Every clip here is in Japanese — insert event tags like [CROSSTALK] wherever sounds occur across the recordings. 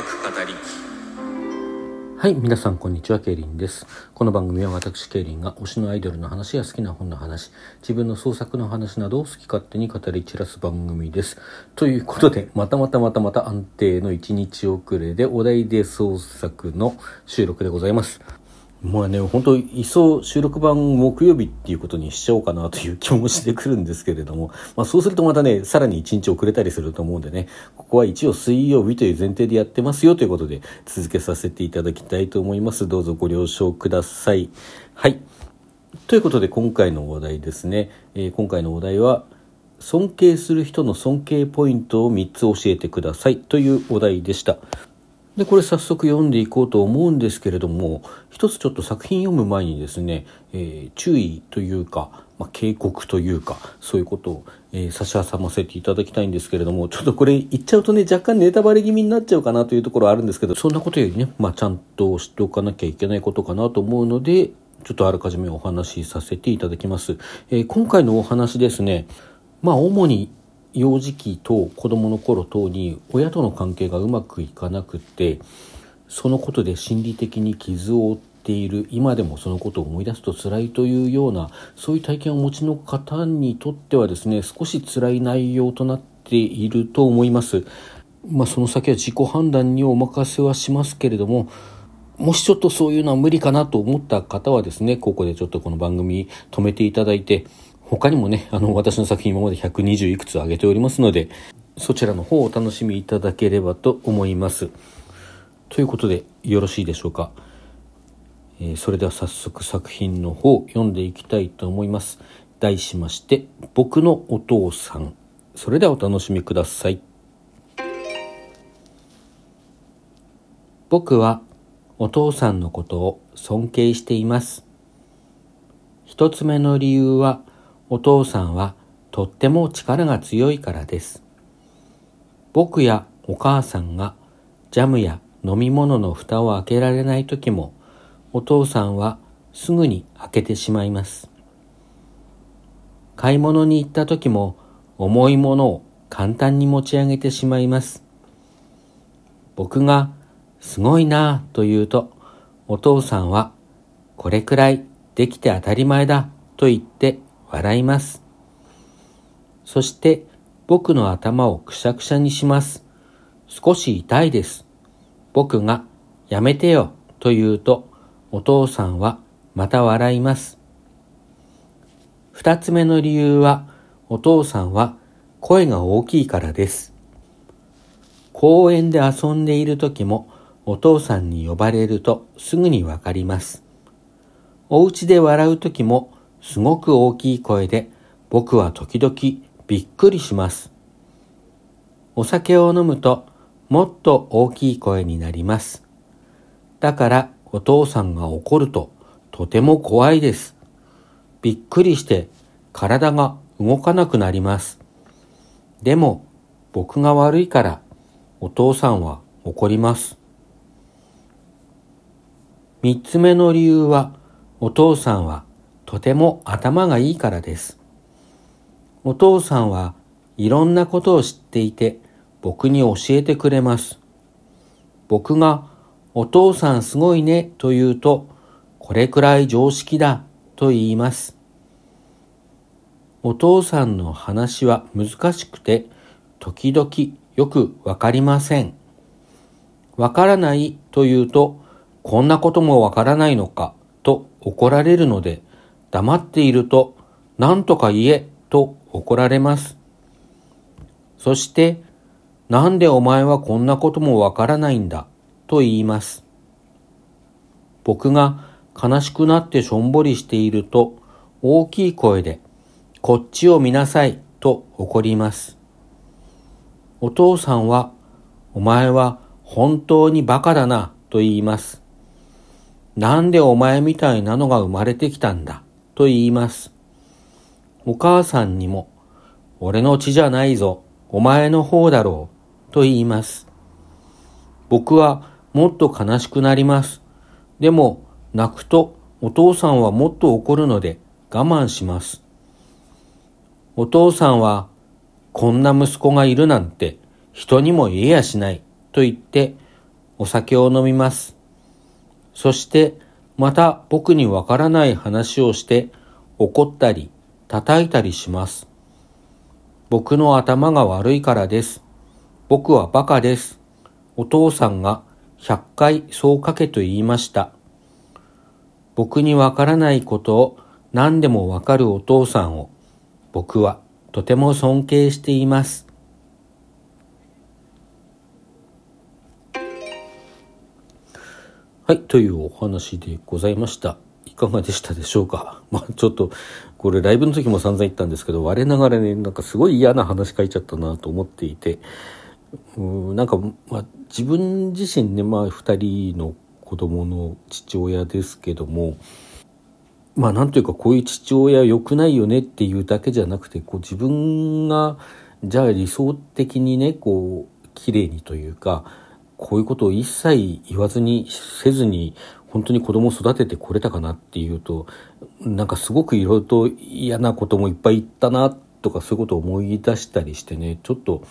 各語りはい、皆さんこんにちは、ケイリンです。この番組は私、ケイリンが推しのアイドルの話や好きな本の話、自分の創作の話などを好き勝手に語り散らす番組です。ということで、またまたまたまた安定の1日遅れでお題で創作の収録でございます。もうね、本当いっそ収録版木曜日っていうことにしちゃおうかなという気もしてくるんですけれども、[LAUGHS] まあそうするとまたね、さらに1日遅れたりすると思うんでね、ここは一応水曜日という前提でやってますよということで続けさせていただきたいと思います。どうぞご了承ください。はい。ということで今回のお題ですね、えー、今回のお題は、尊敬する人の尊敬ポイントを3つ教えてくださいというお題でした。でこれ早速読んでいこうと思うんですけれども一つちょっと作品読む前にですね、えー、注意というか、まあ、警告というかそういうことを、えー、差し挟ませていただきたいんですけれどもちょっとこれ言っちゃうとね若干ネタバレ気味になっちゃうかなというところあるんですけどそんなことよりね、まあ、ちゃんと知っておかなきゃいけないことかなと思うのでちょっとあらかじめお話しさせていただきます。えー、今回のお話ですねまあ主に幼児期と子供の頃等に親との関係がうまくいかなくってそのことで心理的に傷を負っている今でもそのことを思い出すと辛いというようなそういう体験をお持ちの方にとってはですね少し辛い内容となっていると思います。まあ、その先は自己判断にお任せはしますけれどももしちょっとそういうのは無理かなと思った方はですねここでちょっとこの番組止めていただいて他にもね、あの、私の作品今まで120いくつ上げておりますので、そちらの方をお楽しみいただければと思います。ということで、よろしいでしょうか？えー、それでは早速作品の方読んでいきたいと思います。題しまして、僕のお父さん。それではお楽しみください。僕はお父さんのことを尊敬しています。一つ目の理由は、お父さんはとっても力が強いからです。僕やお母さんがジャムや飲み物の蓋を開けられない時もお父さんはすぐに開けてしまいます。買い物に行った時も重いものを簡単に持ち上げてしまいます。僕がすごいなぁと言うとお父さんはこれくらいできて当たり前だと言って笑います。そして僕の頭をくしゃくしゃにします。少し痛いです。僕がやめてよと言うとお父さんはまた笑います。二つ目の理由はお父さんは声が大きいからです。公園で遊んでいる時もお父さんに呼ばれるとすぐにわかります。お家で笑う時もすごく大きい声で僕は時々びっくりします。お酒を飲むともっと大きい声になります。だからお父さんが怒るととても怖いです。びっくりして体が動かなくなります。でも僕が悪いからお父さんは怒ります。三つ目の理由はお父さんはとても頭がいいからです。お父さんはいろんなことを知っていて僕に教えてくれます。僕がお父さんすごいねと言うとこれくらい常識だと言います。お父さんの話は難しくて時々よくわかりません。わからないと言うとこんなこともわからないのかと怒られるので黙っていると何とか言えと怒られます。そして、なんでお前はこんなこともわからないんだと言います。僕が悲しくなってしょんぼりしていると大きい声でこっちを見なさいと怒ります。お父さんはお前は本当にバカだなと言います。なんでお前みたいなのが生まれてきたんだと言います。お母さんにも、俺の血じゃないぞ、お前の方だろう、と言います。僕はもっと悲しくなります。でも、泣くとお父さんはもっと怒るので我慢します。お父さんは、こんな息子がいるなんて人にも言えやしないと言ってお酒を飲みます。そしてまた僕にわからない話をして怒ったり叩いたりします。僕の頭が悪いからです。僕はバカです。お父さんが100回そう書けと言いました。僕にわからないことを何でもわかるお父さんを僕はとても尊敬しています。はい、というお話でございました。いかがでしたでしょうか？[LAUGHS] まあちょっと、これライブの時も散々言ったんですけど、我ながらね、なんかすごい嫌な話書いちゃったなと思っていて、うんなんか、まあ自分自身ね、まあ二人の子供の父親ですけども、まあなんというかこういう父親良くないよねっていうだけじゃなくてこう自分がじゃあ理想的にねこう綺麗にというかこういうことを一切言わずにせずに本当に子供を育ててこれたかなっていうとなんかすごくいろいろと嫌なこともいっぱい言ったなとかそういうことを思い出したりしてねちょっと、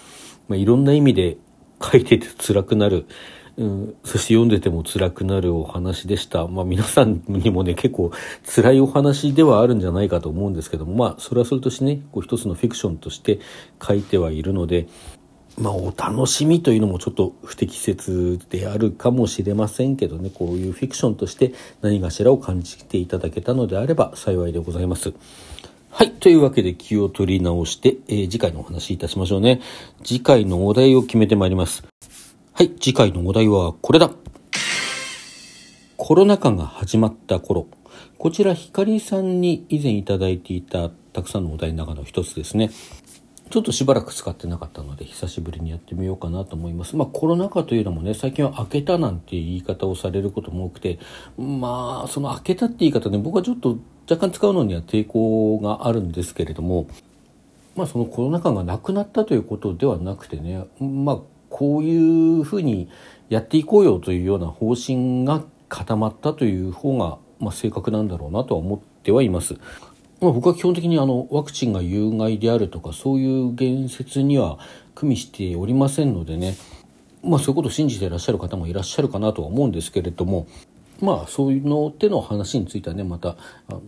まあ、いろんな意味で書いてて辛くなるうん、そして読んでても辛くなるお話でした。まあ皆さんにもね、結構辛いお話ではあるんじゃないかと思うんですけども、まあそれはそれとしてね、こう一つのフィクションとして書いてはいるので、まあお楽しみというのもちょっと不適切であるかもしれませんけどね、こういうフィクションとして何かしらを感じていただけたのであれば幸いでございます。はい。というわけで気を取り直して、えー、次回のお話いたしましょうね。次回のお題を決めてまいります。はい、次回のお題はこれだ。コロナ禍が始まった頃。こちら、ひかりさんに以前いただいていたたくさんのお題の中の一つですね。ちょっとしばらく使ってなかったので、久しぶりにやってみようかなと思います。まあ、コロナ禍というのもね、最近は開けたなんて言い方をされることも多くて、まあ、その開けたって言い方ね、僕はちょっと若干使うのには抵抗があるんですけれども、まあ、そのコロナ禍がなくなったということではなくてね、まあ、こういうふうにやっていこうよというような方針が固まったという方が、まあ、正確なんだろうなとは思ってはいます。まあ、僕は基本的にあのワクチンが有害であるとかそういう言説には組みしておりませんのでね、まあ、そういうことを信じていらっしゃる方もいらっしゃるかなとは思うんですけれどもまあそういうの手の話についてはねまたあの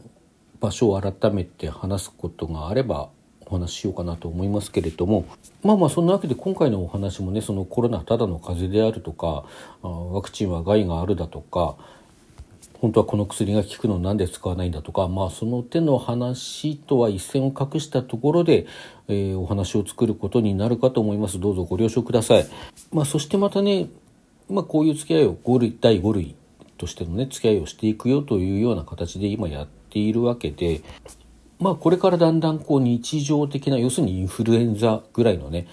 場所を改めて話すことがあればお話ししようかなと思いますけれどもまあまあそんなわけで今回のお話もねそのコロナただの風邪であるとかワクチンは害があるだとか本当はこの薬が効くのなんで使わないんだとか、まあ、その手の話とは一線を画したところで、えー、お話を作ることになるかと思います。どうぞご了承ください、まあ、そしてまたね、まあ、こういう付き合いを5類第5類としてのね付き合いをしていくよというような形で今やっているわけでまあこれからだんだんこう日常的な要するにインフルエンザぐらいのね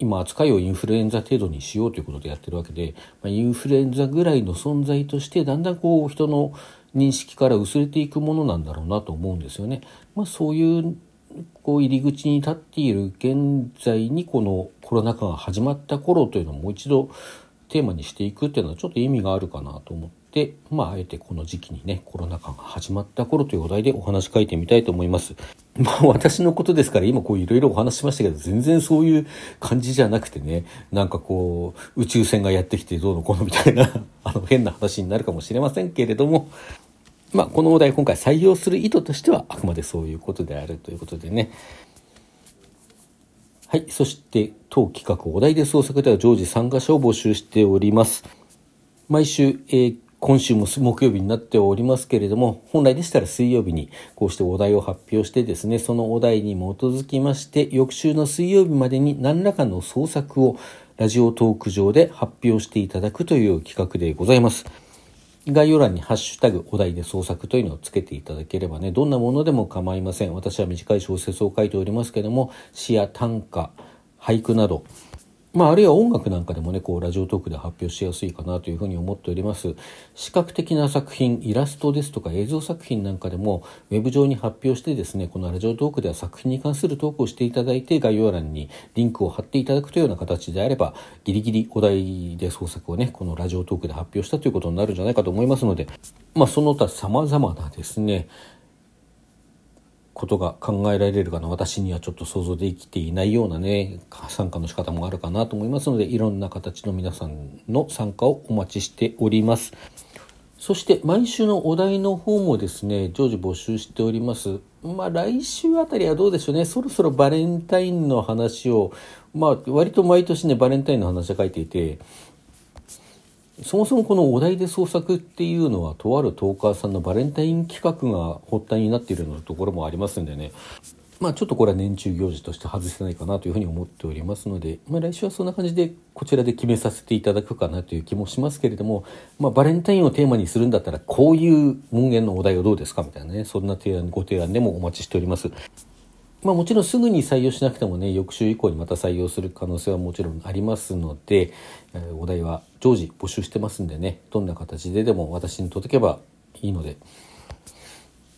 今扱いをインフルエンザ程度にしようということでやってるわけで、ま、インフルエンザぐらいの存在としてだんだんこう人の認識から薄れていくものなんだろうなと思うんですよね。まあ、そういうこう入り口に立っている現在にこのコロナ禍が始まった頃というのをもう一度テーマにしていくっていうのはちょっと意味があるかなと思って、でまあ、あえてこの時期にね、コロナ禍が始まった頃というお題でお話書いてみたいと思います。[LAUGHS] まあ、私のことですから、今こういろいろお話しましたけど、全然そういう感じじゃなくてね、なんかこう、宇宙船がやってきてどうのこうのみたいな [LAUGHS] あの、変な話になるかもしれませんけれども、まあ、このお題今回採用する意図としては、あくまでそういうことであるということでね、はい。そして、当企画お題で創作では常時参加者を募集しております。毎週、えー、今週も木曜日になっておりますけれども、本来でしたら水曜日にこうしてお題を発表してですね、そのお題に基づきまして、翌週の水曜日までに何らかの創作をラジオトーク上で発表していただくという企画でございます。概要欄にハッシュタグお題で創作というのをつけていただければね、どんなものでも構いません。私は短い小説を書いておりますけれども、詩や短歌、俳句など、まあ、あるいは音楽なんかでもね、こう、ラジオトークで発表しやすいかなというふうに思っております。視覚的な作品、イラストですとか映像作品なんかでも、ウェブ上に発表してですね、このラジオトークでは作品に関するトークをしていただいて、概要欄にリンクを貼っていただくというような形であれば、ギリギリお題で創作をね、このラジオトークで発表したということになるんじゃないかと思いますので、まあ、その他様々なですね、ことが考えられるかな。私にはちょっと想像できていないようなね参加の仕方もあるかなと思いますのでいろんな形の皆さんの参加をお待ちしております。そして毎週のお題の方もですね常時募集しております。まあ来週あたりはどうでしょうね。そろそろバレンタインの話をまあ割と毎年ねバレンタインの話を書いていてそもそもこのお題で創作っていうのはとあるトーカーさんのバレンタイン企画が発端になっているようなところもありますんでねまあちょっとこれは年中行事として外せないかなというふうに思っておりますので、まあ、来週はそんな感じでこちらで決めさせていただくかなという気もしますけれども、まあ、バレンタインをテーマにするんだったらこういう門限のお題はどうですかみたいなねそんな提案ご提案でもお待ちしております。まあ、もちろんすぐに採用しなくてもね翌週以降にまた採用する可能性はもちろんありますので、えー、お題は常時募集してますんでね。どんな形ででも私に届けばいいので。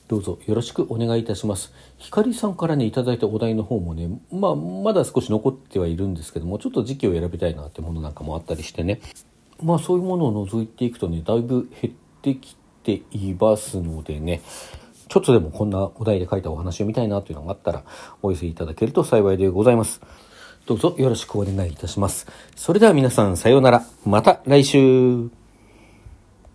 どうぞよろしくお願いいたします。光さんからねいただいたお題の方もね、まあ、まだ少し残ってはいるんですけどもちょっと時期を選びたいなってものなんかもあったりしてね。まあそういうものを除いていくとねだいぶ減ってきていますのでね。ちょっとでもこんなお題で書いたお話を見たいなというのがあったらお寄せいただけると幸いでございます。どうぞよろしくお願いいたします。それでは皆さんさようなら。また来週